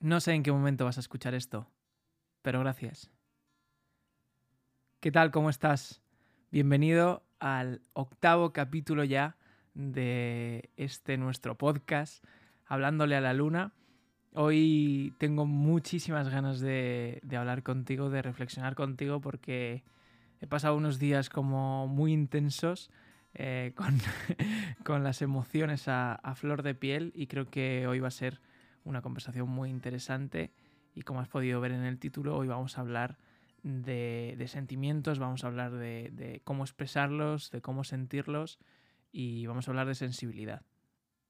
No sé en qué momento vas a escuchar esto, pero gracias. ¿Qué tal? ¿Cómo estás? Bienvenido al octavo capítulo ya de este nuestro podcast, Hablándole a la Luna. Hoy tengo muchísimas ganas de, hablar contigo, de reflexionar contigo, porque he pasado unos días como muy intensos eh, con, las emociones a flor de piel y creo que hoy va a ser una conversación muy interesante y como has podido ver en el título, hoy vamos a hablar de, sentimientos, vamos a hablar de, cómo expresarlos, de cómo sentirlos y vamos a hablar de sensibilidad.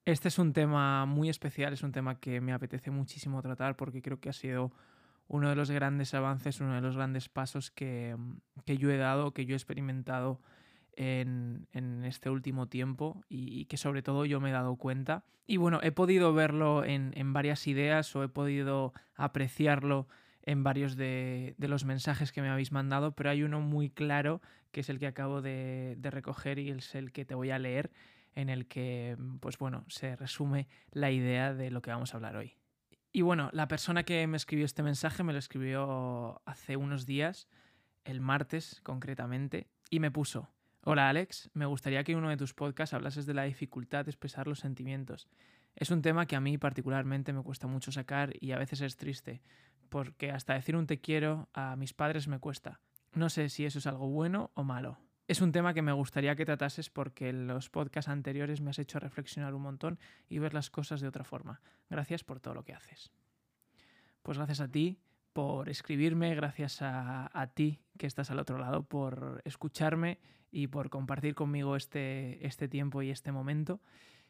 Este es un tema muy especial, es un tema que me apetece muchísimo tratar porque creo que ha sido uno de los grandes avances, uno de los grandes pasos que, que yo he dado, que yo he experimentado en, este último tiempo y, que sobre todo yo me he dado cuenta. Y bueno, he podido verlo en, varias ideas o he podido apreciarlo en varios de, los mensajes que me habéis mandado, pero hay uno muy claro que es el que acabo de, de recoger y es el que te voy a leer, en el que, pues bueno, se resume la idea de lo que vamos a hablar hoy. Y bueno, la persona que me escribió este mensaje me lo escribió hace unos días, el martes concretamente, y me puso, Hola Alex, me gustaría que en uno de tus podcasts hablases de la dificultad de expresar los sentimientos. Es un tema que a mí particularmente me cuesta mucho sacar y a veces es triste, porque hasta decir un te quiero a mis padres me cuesta. No sé si eso es algo bueno o malo. Es un tema que me gustaría que tratases porque en los podcasts anteriores me has hecho reflexionar un montón y ver las cosas de otra forma. Gracias por todo lo que haces. Pues gracias a ti por escribirme, gracias a, ti que estás al otro lado, por escucharme y por compartir conmigo este, este tiempo y este momento.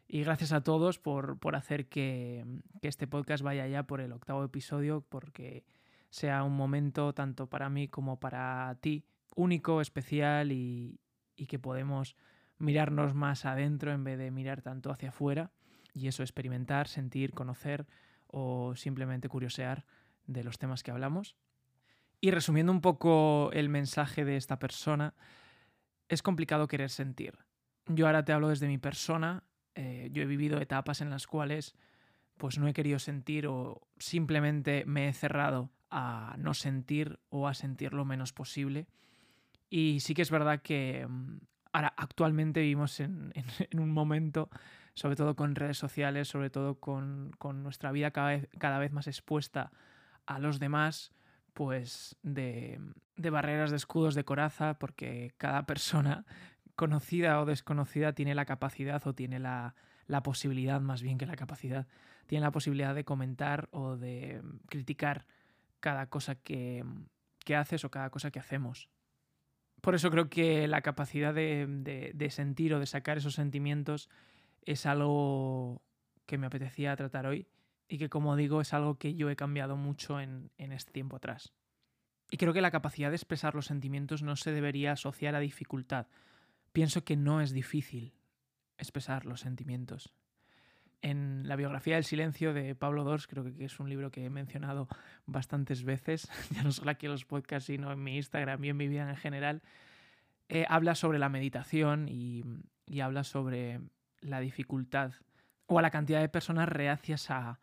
Y gracias a todos por, hacer que, este podcast vaya ya por el octavo episodio, porque sea un momento tanto para mí como para ti único, especial y, y que podemos mirarnos más adentro en vez de mirar tanto hacia afuera y eso experimentar, sentir, conocer o simplemente curiosear de los temas que hablamos. Y resumiendo un poco el mensaje de esta persona, es complicado querer sentir. Yo ahora te hablo desde mi persona, eh, yo he vivido etapas en las cuales pues no he querido sentir o simplemente me he cerrado a no sentir o a sentir lo menos posible. Y sí que es verdad que mm, ahora actualmente vivimos en, un momento, sobre todo con redes sociales, sobre todo con, nuestra vida cada vez, cada vez más expuesta a los demás pues de, barreras de escudos de coraza porque cada persona conocida o desconocida tiene la capacidad o tiene la, posibilidad más bien que la capacidad tiene la posibilidad de comentar o de criticar cada cosa que, haces o cada cosa que hacemos. Por eso creo que la capacidad de, sentir o de sacar esos sentimientos es algo que me apetecía tratar hoy y que como digo es algo que yo he cambiado mucho en, este tiempo atrás. Y creo que la capacidad de expresar los sentimientos no se debería asociar a dificultad. Pienso que no es difícil expresar los sentimientos. En la biografía del silencio de Pablo Dors, creo que es un libro que he mencionado bastantes veces, ya no solo aquí en los podcasts, sino en mi Instagram y en mi vida en general, eh, habla sobre la meditación y, y habla sobre la dificultad o a la cantidad de personas reacias a,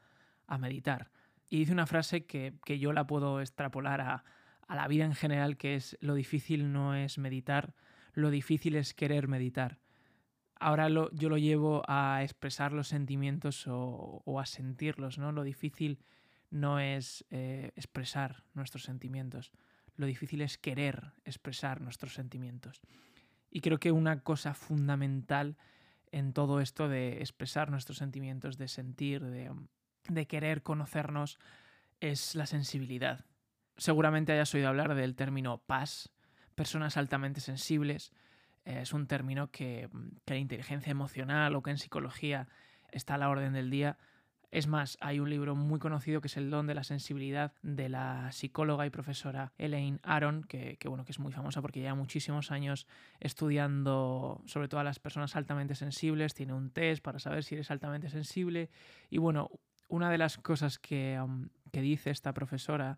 a meditar. Y dice una frase que, yo la puedo extrapolar a, la vida en general, que es lo difícil no es meditar, lo difícil es querer meditar. Ahora lo, yo lo llevo a expresar los sentimientos o, a sentirlos, ¿no? Lo difícil no es eh, expresar nuestros sentimientos, lo difícil es querer expresar nuestros sentimientos. Y creo que una cosa fundamental en todo esto de expresar nuestros sentimientos, de sentir, de, de querer conocernos es la sensibilidad. Seguramente hayas oído hablar del término PAS, personas altamente sensibles. Es un término que, que en inteligencia emocional o que en psicología está a la orden del día. Es más, hay un libro muy conocido que es El don de la sensibilidad de la psicóloga y profesora Elaine Aron, que, que, bueno, que es muy famosa porque lleva muchísimos años estudiando sobre todo a las personas altamente sensibles, tiene un test para saber si eres altamente sensible y bueno, una de las cosas que, dice esta profesora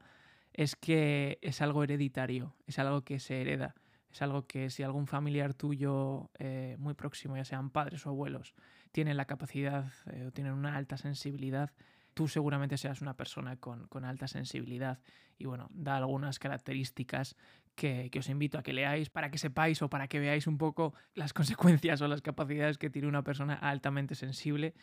es que es algo hereditario, es algo que se hereda, es algo que si algún familiar tuyo eh, muy próximo, ya sean padres o abuelos, tienen la capacidad eh, o tienen una alta sensibilidad, tú seguramente seas una persona con, alta sensibilidad. Y bueno, da algunas características que, os invito a que leáis para que sepáis o para que veáis un poco las consecuencias o las capacidades que tiene una persona altamente sensible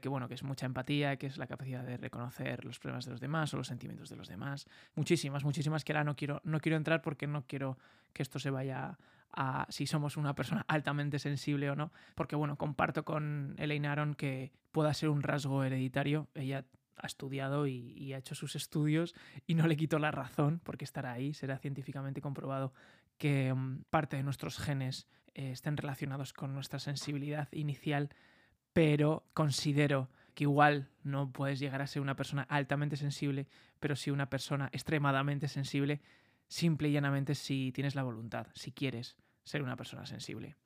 que bueno, que es mucha empatía, que es la capacidad de reconocer los problemas de los demás o los sentimientos de los demás. Muchísimas, muchísimas que ahora no quiero, no quiero entrar porque no quiero que esto se vaya a si somos una persona altamente sensible o no, porque bueno, comparto con Elaine Aron que pueda ser un rasgo hereditario. Ella ha estudiado y, ha hecho sus estudios y no le quito la razón porque estará ahí, será científicamente comprobado que mm, parte de nuestros genes eh, estén relacionados con nuestra sensibilidad inicial pero considero que igual no puedes llegar a ser una persona altamente sensible, pero sí una persona extremadamente sensible, simple y llanamente si tienes la voluntad, si quieres ser una persona sensible.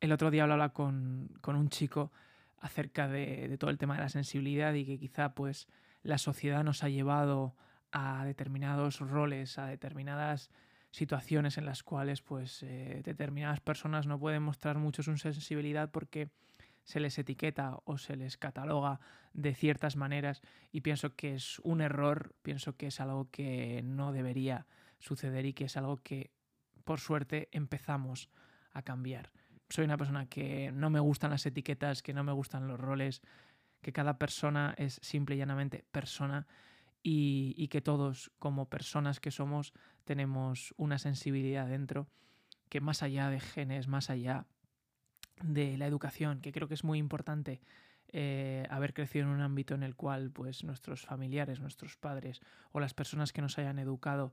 El otro día hablaba con, con un chico acerca de, de, todo el tema de la sensibilidad y que quizá pues la sociedad nos ha llevado a determinados roles, a determinadas situaciones en las cuales pues eh, determinadas personas no pueden mostrar mucho su sensibilidad porque se les etiqueta o se les cataloga de ciertas maneras y pienso que es un error, pienso que es algo que no debería suceder y que es algo que por suerte empezamos a cambiar. Soy una persona que no me gustan las etiquetas, que no me gustan los roles, que cada persona es simple y llanamente persona y, y que todos como personas que somos tenemos una sensibilidad dentro que más allá de genes, más allá de la educación, que creo que es muy importante eh, haber crecido en un ámbito en el cual pues, nuestros familiares, nuestros padres o las personas que nos hayan educado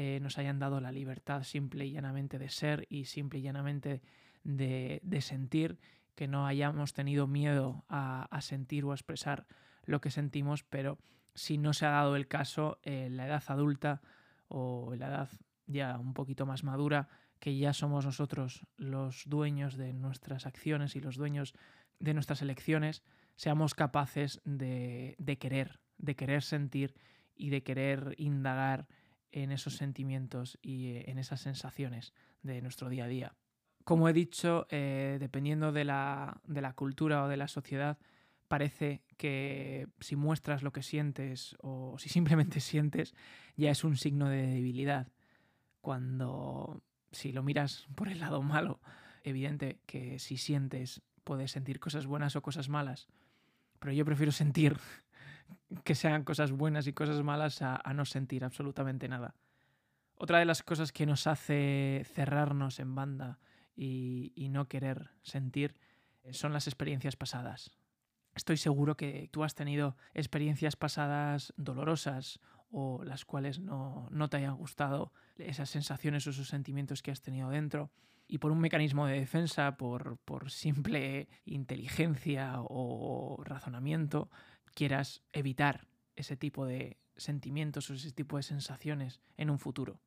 eh, nos hayan dado la libertad simple y llanamente de ser y simple y llanamente de, sentir, que no hayamos tenido miedo a, sentir o a expresar lo que sentimos, pero si no se ha dado el caso en la edad adulta o la edad ya un poquito más madura, que ya somos nosotros los dueños de nuestras acciones y los dueños de nuestras elecciones, seamos capaces de, querer, de querer sentir y de querer indagar en esos sentimientos y eh, en esas sensaciones de nuestro día a día. Como he dicho, eh, dependiendo de la, de la cultura o de la sociedad, parece que si muestras lo que sientes o si simplemente sientes, ya es un signo de debilidad. Cuando si lo miras por el lado malo, evidente que si sientes puedes sentir cosas buenas o cosas malas, pero yo prefiero sentir que sean cosas buenas y cosas malas a, no sentir absolutamente nada. Otra de las cosas que nos hace cerrarnos en banda y, y no querer sentir son las experiencias pasadas. Estoy seguro que tú has tenido experiencias pasadas dolorosas o las cuales no, te hayan gustado esas sensaciones o esos sentimientos que has tenido dentro. Y por un mecanismo de defensa, por, por simple inteligencia o razonamiento, quieras evitar ese tipo de sentimientos o ese tipo de sensaciones en un futuro.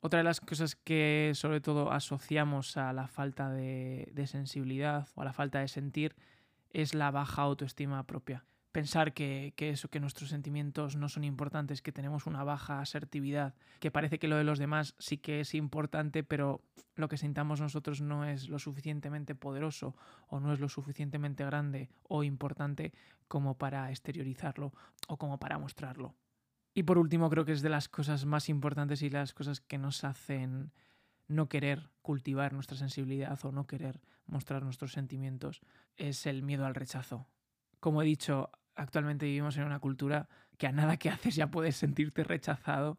Otra de las cosas que sobre todo asociamos a la falta de, de sensibilidad o a la falta de sentir es la baja autoestima propia pensar que, eso, que nuestros sentimientos no son importantes, que tenemos una baja asertividad, que parece que lo de los demás sí que es importante, pero lo que sintamos nosotros no es lo suficientemente poderoso o no es lo suficientemente grande o importante como para exteriorizarlo o como para mostrarlo. Y por último, creo que es de las cosas más importantes y las cosas que nos hacen no querer cultivar nuestra sensibilidad o no querer mostrar nuestros sentimientos, es el miedo al rechazo. Como he dicho, actualmente vivimos en una cultura que a nada que haces ya puedes sentirte rechazado,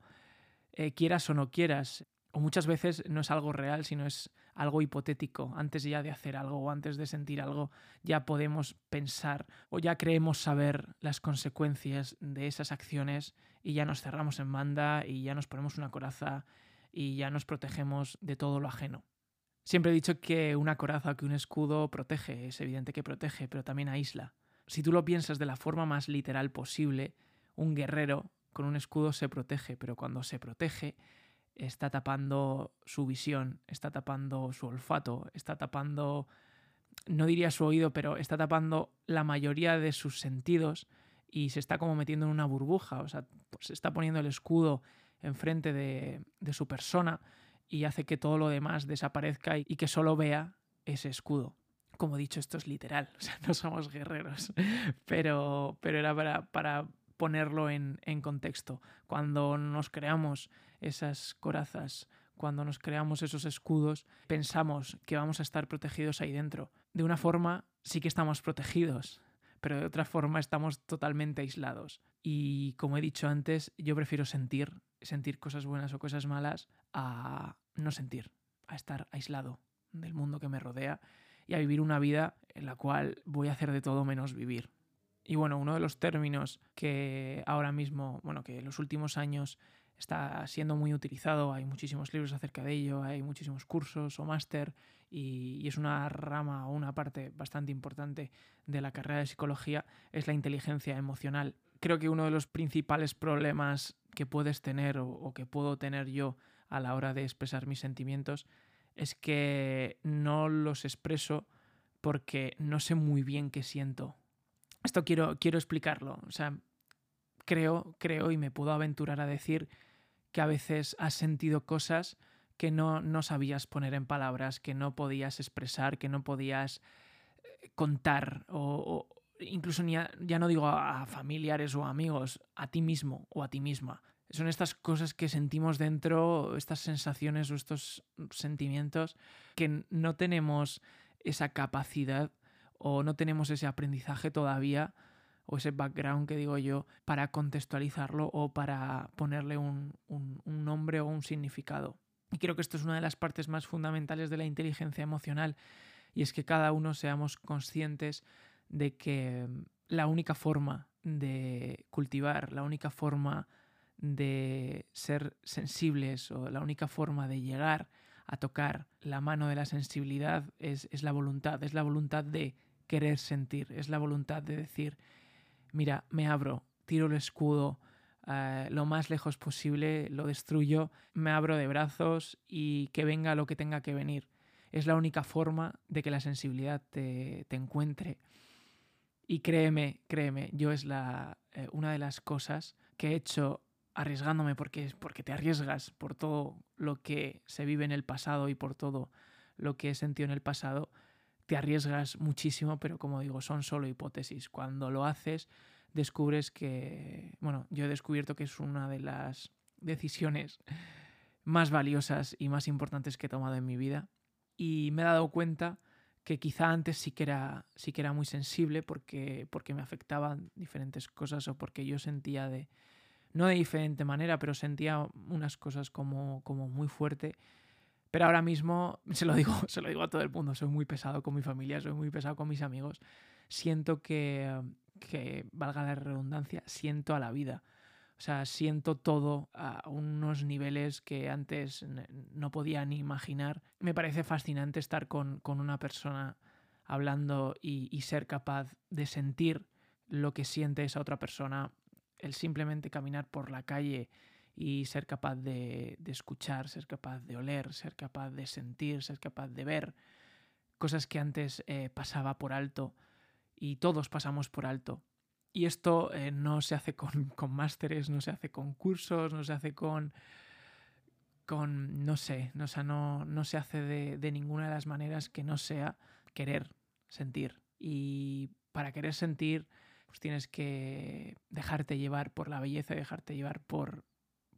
eh, quieras o no quieras. O muchas veces no es algo real, sino es algo hipotético. Antes ya de hacer algo o antes de sentir algo, ya podemos pensar o ya creemos saber las consecuencias de esas acciones y ya nos cerramos en banda y ya nos ponemos una coraza y ya nos protegemos de todo lo ajeno. Siempre he dicho que una coraza o que un escudo protege, es evidente que protege, pero también aísla si tú lo piensas de la forma más literal posible, un guerrero con un escudo se protege, pero cuando se protege está tapando su visión, está tapando su olfato, está tapando, no diría su oído, pero está tapando la mayoría de sus sentidos y se está como metiendo en una burbuja, o sea, pues se está poniendo el escudo enfrente de, de su persona y hace que todo lo demás desaparezca y que solo vea ese escudo Como he dicho, esto es literal, o sea, no somos guerreros, pero, pero era para, para ponerlo en, en contexto. Cuando nos creamos esas corazas, cuando nos creamos esos escudos, pensamos que vamos a estar protegidos ahí dentro. De una forma sí que estamos protegidos, pero de otra forma estamos totalmente aislados. Y como he dicho antes, yo prefiero sentir, sentir cosas buenas o cosas malas, a no sentir, a estar aislado del mundo que me rodea y a vivir una vida en la cual voy a hacer de todo menos vivir. Y bueno, uno de los términos que ahora mismo, bueno, que en los últimos años está siendo muy utilizado, hay muchísimos libros acerca de ello, hay muchísimos cursos o máster y, es una rama o una parte bastante importante de la carrera de psicología, es la inteligencia emocional. Creo que uno de los principales problemas que puedes tener o que puedo tener yo a la hora de expresar mis sentimientos es que no los expreso porque no sé muy bien qué siento. Esto quiero, quiero explicarlo. O sea, creo, creo y me puedo aventurar a decir que a veces has sentido cosas que no, no sabías poner en palabras, que no podías expresar, que no podías eh, contar o, incluso ni ya no digo a, familiares o amigos, a ti mismo o a ti misma. Son estas cosas que sentimos dentro, estas sensaciones o estos sentimientos que no tenemos esa capacidad o no tenemos ese aprendizaje todavía o ese background que digo yo para contextualizarlo o para ponerle un, nombre o un significado. Y creo que esto es una de las partes más fundamentales de la inteligencia emocional y es que cada uno seamos conscientes de que la única forma de cultivar, la única forma de ser sensibles o la única forma de llegar a tocar la mano de la sensibilidad es, es la voluntad, es la voluntad de querer sentir, es la voluntad de decir, mira, me abro, tiro el escudo eh, lo más lejos posible, lo destruyo, me abro de brazos y que venga lo que tenga que venir. Es la única forma de que la sensibilidad te, encuentre. Y créeme, créeme, yo es la, eh, una de las cosas que he hecho arriesgándome porque, porque te arriesgas por todo lo que se vive en el pasado y por todo lo que he sentido en el pasado, te arriesgas muchísimo, pero como digo, son solo hipótesis. Cuando lo haces, descubres que, bueno, yo he descubierto que es una de las decisiones más valiosas y más importantes que he tomado en mi vida. Y me he dado cuenta que quizá antes sí que era, sí que era muy sensible porque, porque me afectaban diferentes cosas o porque yo sentía de, no de diferente manera, pero sentía unas cosas como, como muy fuerte pero ahora mismo, se lo, digo, se lo digo a todo el mundo, soy muy pesado con mi familia, soy muy pesado con mis amigos. Siento que, que, valga la redundancia, siento a la vida. O sea, siento todo a unos niveles que antes no podía ni imaginar. Me parece fascinante estar con, con una persona hablando y, y, ser capaz de sentir lo que siente esa otra persona. El simplemente caminar por la calle y ser capaz de, escuchar, ser capaz de oler, ser capaz de sentir, ser capaz de ver cosas que antes eh, pasaba por alto y todos pasamos por alto. Y esto eh, no se hace con, con másteres, no se hace con cursos, no se hace con, con no sé, no, no, no se hace de, de ninguna de las maneras que no sea querer sentir. Y para querer sentir, pues tienes que dejarte llevar por la belleza, dejarte llevar por,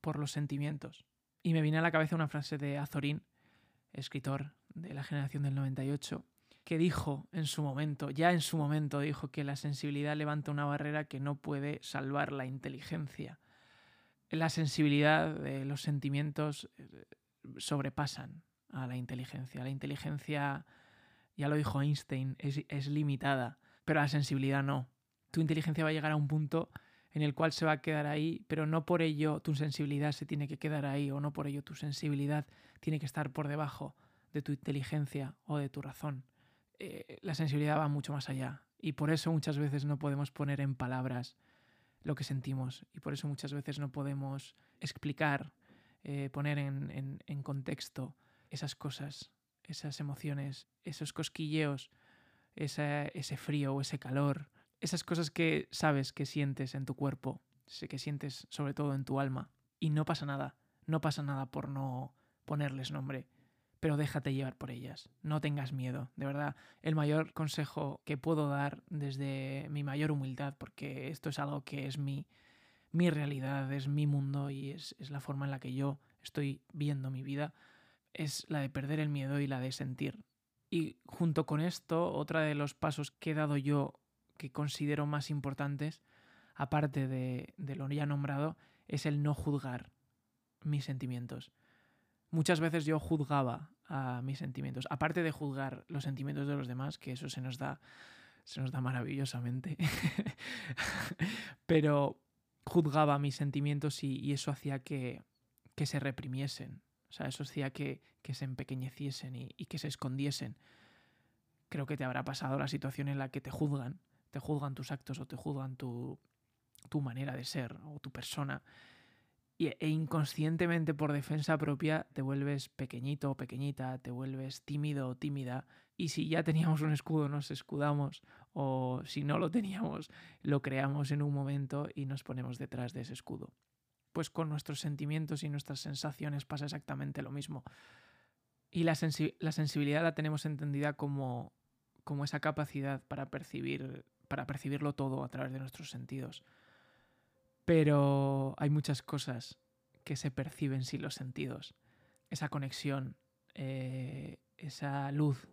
por los sentimientos. Y me viene a la cabeza una frase de Azorín, escritor de la generación del 98, que dijo en su momento, ya en su momento dijo que la sensibilidad levanta una barrera que no puede salvar la inteligencia. La sensibilidad de los sentimientos eh, sobrepasan a la inteligencia. La inteligencia, ya lo dijo Einstein, es limitada, pero la sensibilidad no. Tu inteligencia va a llegar a un punto en el cual se va a quedar ahí, pero no por ello tu sensibilidad se tiene que quedar ahí o no por ello tu sensibilidad tiene que estar por debajo de tu inteligencia o de tu razón. Eh, la sensibilidad va mucho más allá y por eso muchas veces no podemos poner en palabras lo que sentimos y por eso muchas veces no podemos explicar, eh, poner en, en contexto esas cosas, esas emociones, esos cosquilleos, ese frío o ese calor, esas cosas que sabes que sientes en tu cuerpo, que sientes sobre todo en tu alma. Y no pasa nada, no pasa nada por no ponerles nombre. pero déjate llevar por ellas. No tengas miedo. De verdad, el mayor consejo que puedo dar desde mi mayor humildad, porque esto es algo que es mi, mi realidad, es mi mundo y es, es la forma en la que yo estoy viendo mi vida, es la de perder el miedo y la de sentir. Y junto con esto, otra de los pasos que he dado yo que considero más importantes, aparte de, lo ya nombrado, es el no juzgar mis sentimientos. Muchas veces yo juzgaba a mis sentimientos, aparte de juzgar los sentimientos de los demás, que eso se nos da, se nos da maravillosamente, pero juzgaba mis sentimientos y, eso hacía que, que, se reprimiesen, o sea, eso hacía que, que se empequeñeciesen y que se escondiesen. Creo que te habrá pasado la situación en la que te juzgan, te juzgan tus actos o te juzgan tu, tu manera de ser o tu persona e inconscientemente por defensa propia te vuelves pequeñito o pequeñita, te vuelves tímido o tímida y si ya teníamos un escudo nos escudamos o si no lo teníamos lo creamos en un momento y nos ponemos detrás de ese escudo. Pues con nuestros sentimientos y nuestras sensaciones pasa exactamente lo mismo. Y la, sensi la sensibilidad la tenemos entendida como, como esa capacidad para percibir, para percibirlo todo a través de nuestros sentidos. Pero hay muchas cosas que se perciben sin los sentidos. Esa conexión, eh, esa luz,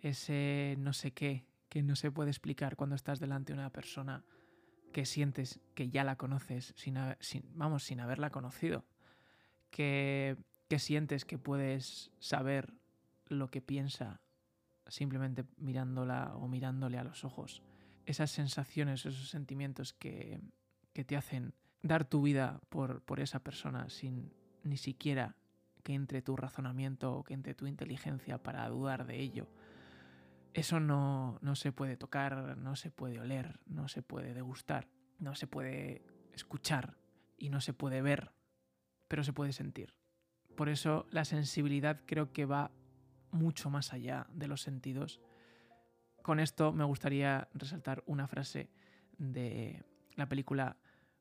ese no sé qué que no se puede explicar cuando estás delante de una persona que sientes que ya la conoces sin, vamos, sin haberla conocido. Que, que sientes que puedes saber lo que piensa simplemente mirándola o mirándole a los ojos. Esas sensaciones, esos sentimientos que, que te hacen dar tu vida por, por esa persona sin ni siquiera que entre tu razonamiento o que entre tu inteligencia para dudar de ello. Eso no, no se puede tocar, no se puede oler, no se puede degustar, no se puede escuchar y no se puede ver, pero se puede sentir. Por eso la sensibilidad creo que va mucho más allá de los sentidos. Con esto me gustaría resaltar una frase de la película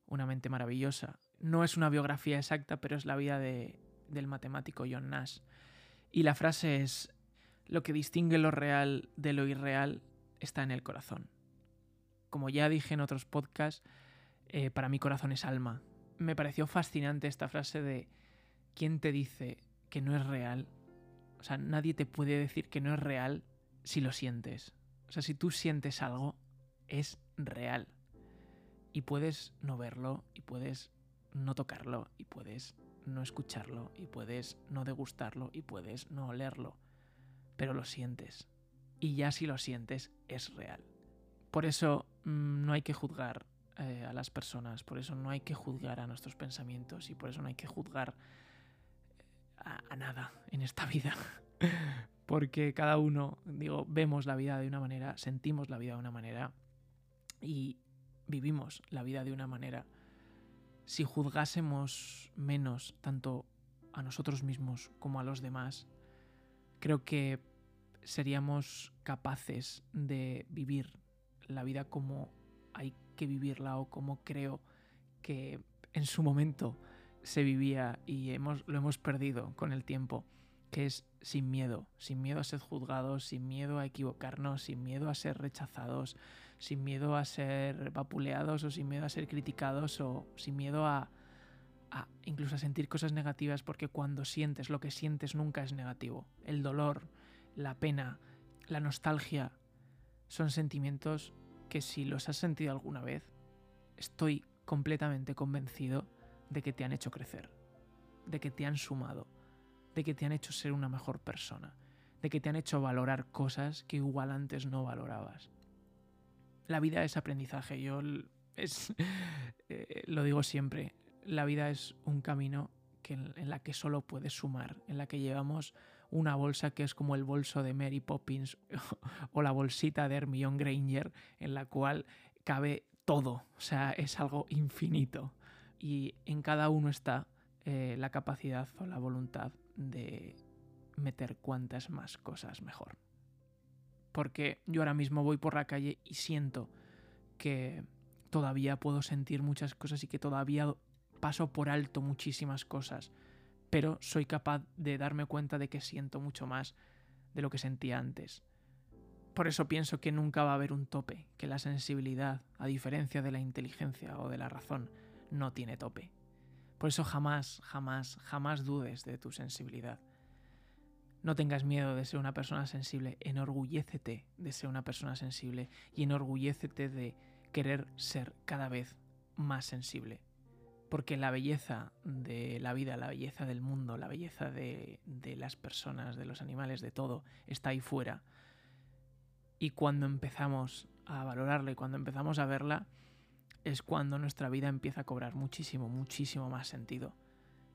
una mente maravillosa. No es una biografía exacta, pero es la vida de, del matemático John Nash. Y la frase es, lo que distingue lo real de lo irreal está en el corazón. Como ya dije en otros podcasts, eh, para mí corazón es alma. Me pareció fascinante esta frase de, ¿quién te dice que no es real? O sea, nadie te puede decir que no es real si lo sientes. O sea, si tú sientes algo, es real y puedes no verlo y puedes no tocarlo y puedes no escucharlo y puedes no degustarlo y puedes no olerlo, pero lo sientes. Y ya si lo sientes es real. Por eso mm, no hay que juzgar eh, a las personas, por eso no hay que juzgar a nuestros pensamientos y por eso no hay que juzgar nada en esta vida. Porque cada uno, digo, vemos la vida de una manera, sentimos la vida de una manera y vivimos la vida de una manera, si juzgásemos menos tanto a nosotros mismos como a los demás, creo que seríamos capaces de vivir la vida como hay que vivirla o como creo que en su momento se vivía y hemos, lo hemos perdido con el tiempo, que es sin miedo, sin miedo a ser juzgados, sin miedo a equivocarnos, sin miedo a ser rechazados, sin miedo a ser vapuleados o sin miedo a ser criticados o sin miedo a, a incluso a sentir cosas negativas porque cuando sientes lo que sientes nunca es negativo. El dolor, la pena, la nostalgia son sentimientos que si los has sentido alguna vez, estoy completamente convencido de que te han hecho crecer, de que te han sumado, de que te han hecho ser una mejor persona, de que te han hecho valorar cosas que igual antes no valorabas la vida es aprendizaje. Yo es, eh, lo digo siempre. La vida es un camino que, en la que solo puedes sumar, en la que llevamos una bolsa que es como el bolso de Mary Poppins o la bolsita de Hermione Granger, en la cual cabe todo. O sea, es algo infinito. Y en cada uno está eh, la capacidad o la voluntad de meter cuantas más cosas mejor porque yo ahora mismo voy por la calle y siento que todavía puedo sentir muchas cosas y que todavía paso por alto muchísimas cosas, pero soy capaz de darme cuenta de que siento mucho más de lo que sentía antes. Por eso pienso que nunca va a haber un tope, que la sensibilidad, a diferencia de la inteligencia o de la razón, no tiene tope. Por eso jamás, jamás, jamás dudes de tu sensibilidad. No tengas miedo de ser una persona sensible, enorgullécete de ser una persona sensible y enorgullécete de querer ser cada vez más sensible. Porque la belleza de la vida, la belleza del mundo, la belleza de, de las personas, de los animales, de todo, está ahí fuera y cuando empezamos a valorarla y cuando empezamos a verla, es cuando nuestra vida empieza a cobrar muchísimo, muchísimo más sentido.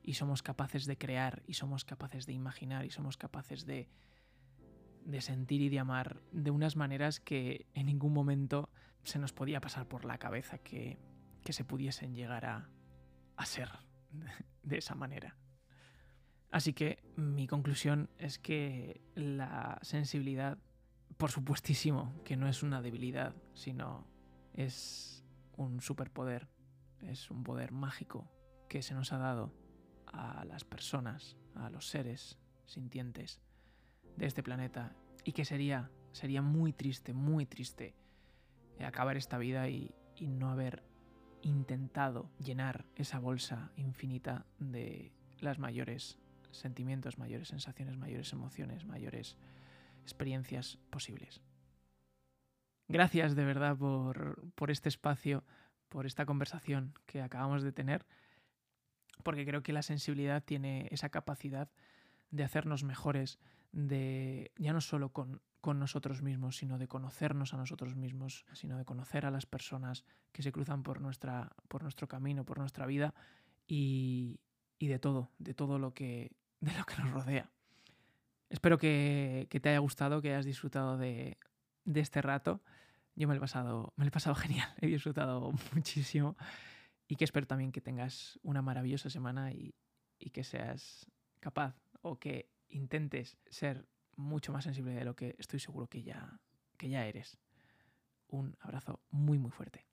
Y somos capaces de crear, y somos capaces de imaginar, y somos capaces de, de sentir y de amar de unas maneras que en ningún momento se nos podía pasar por la cabeza que, que se pudiesen llegar a, a ser de esa manera. Así que mi conclusión es que la sensibilidad por supuestísimo que no es una debilidad, sino es un superpoder, es un poder mágico que se nos ha dado a las personas, a los seres sintientes de este planeta y que sería, sería muy triste, muy triste acabar esta vida y, y no haber intentado llenar esa bolsa infinita de las mayores sentimientos, mayores sensaciones, mayores emociones, mayores experiencias posibles. Gracias de verdad por, este espacio, por esta conversación que acabamos de tener, porque creo que la sensibilidad tiene esa capacidad de hacernos mejores, de ya no solo con, nosotros mismos, sino de conocernos a nosotros mismos, sino de conocer a las personas que se cruzan por, nuestra, por nuestro camino, por nuestra vida y, y de todo, de todo lo que, de lo que nos rodea. Espero que, te haya gustado, que hayas disfrutado de, este rato. Yo me lo, he pasado, me he pasado genial, he disfrutado muchísimo y que espero también que tengas una maravillosa semana y, y que seas capaz o que intentes ser mucho más sensible de lo que estoy seguro que ya, que ya eres. Un abrazo muy muy fuerte.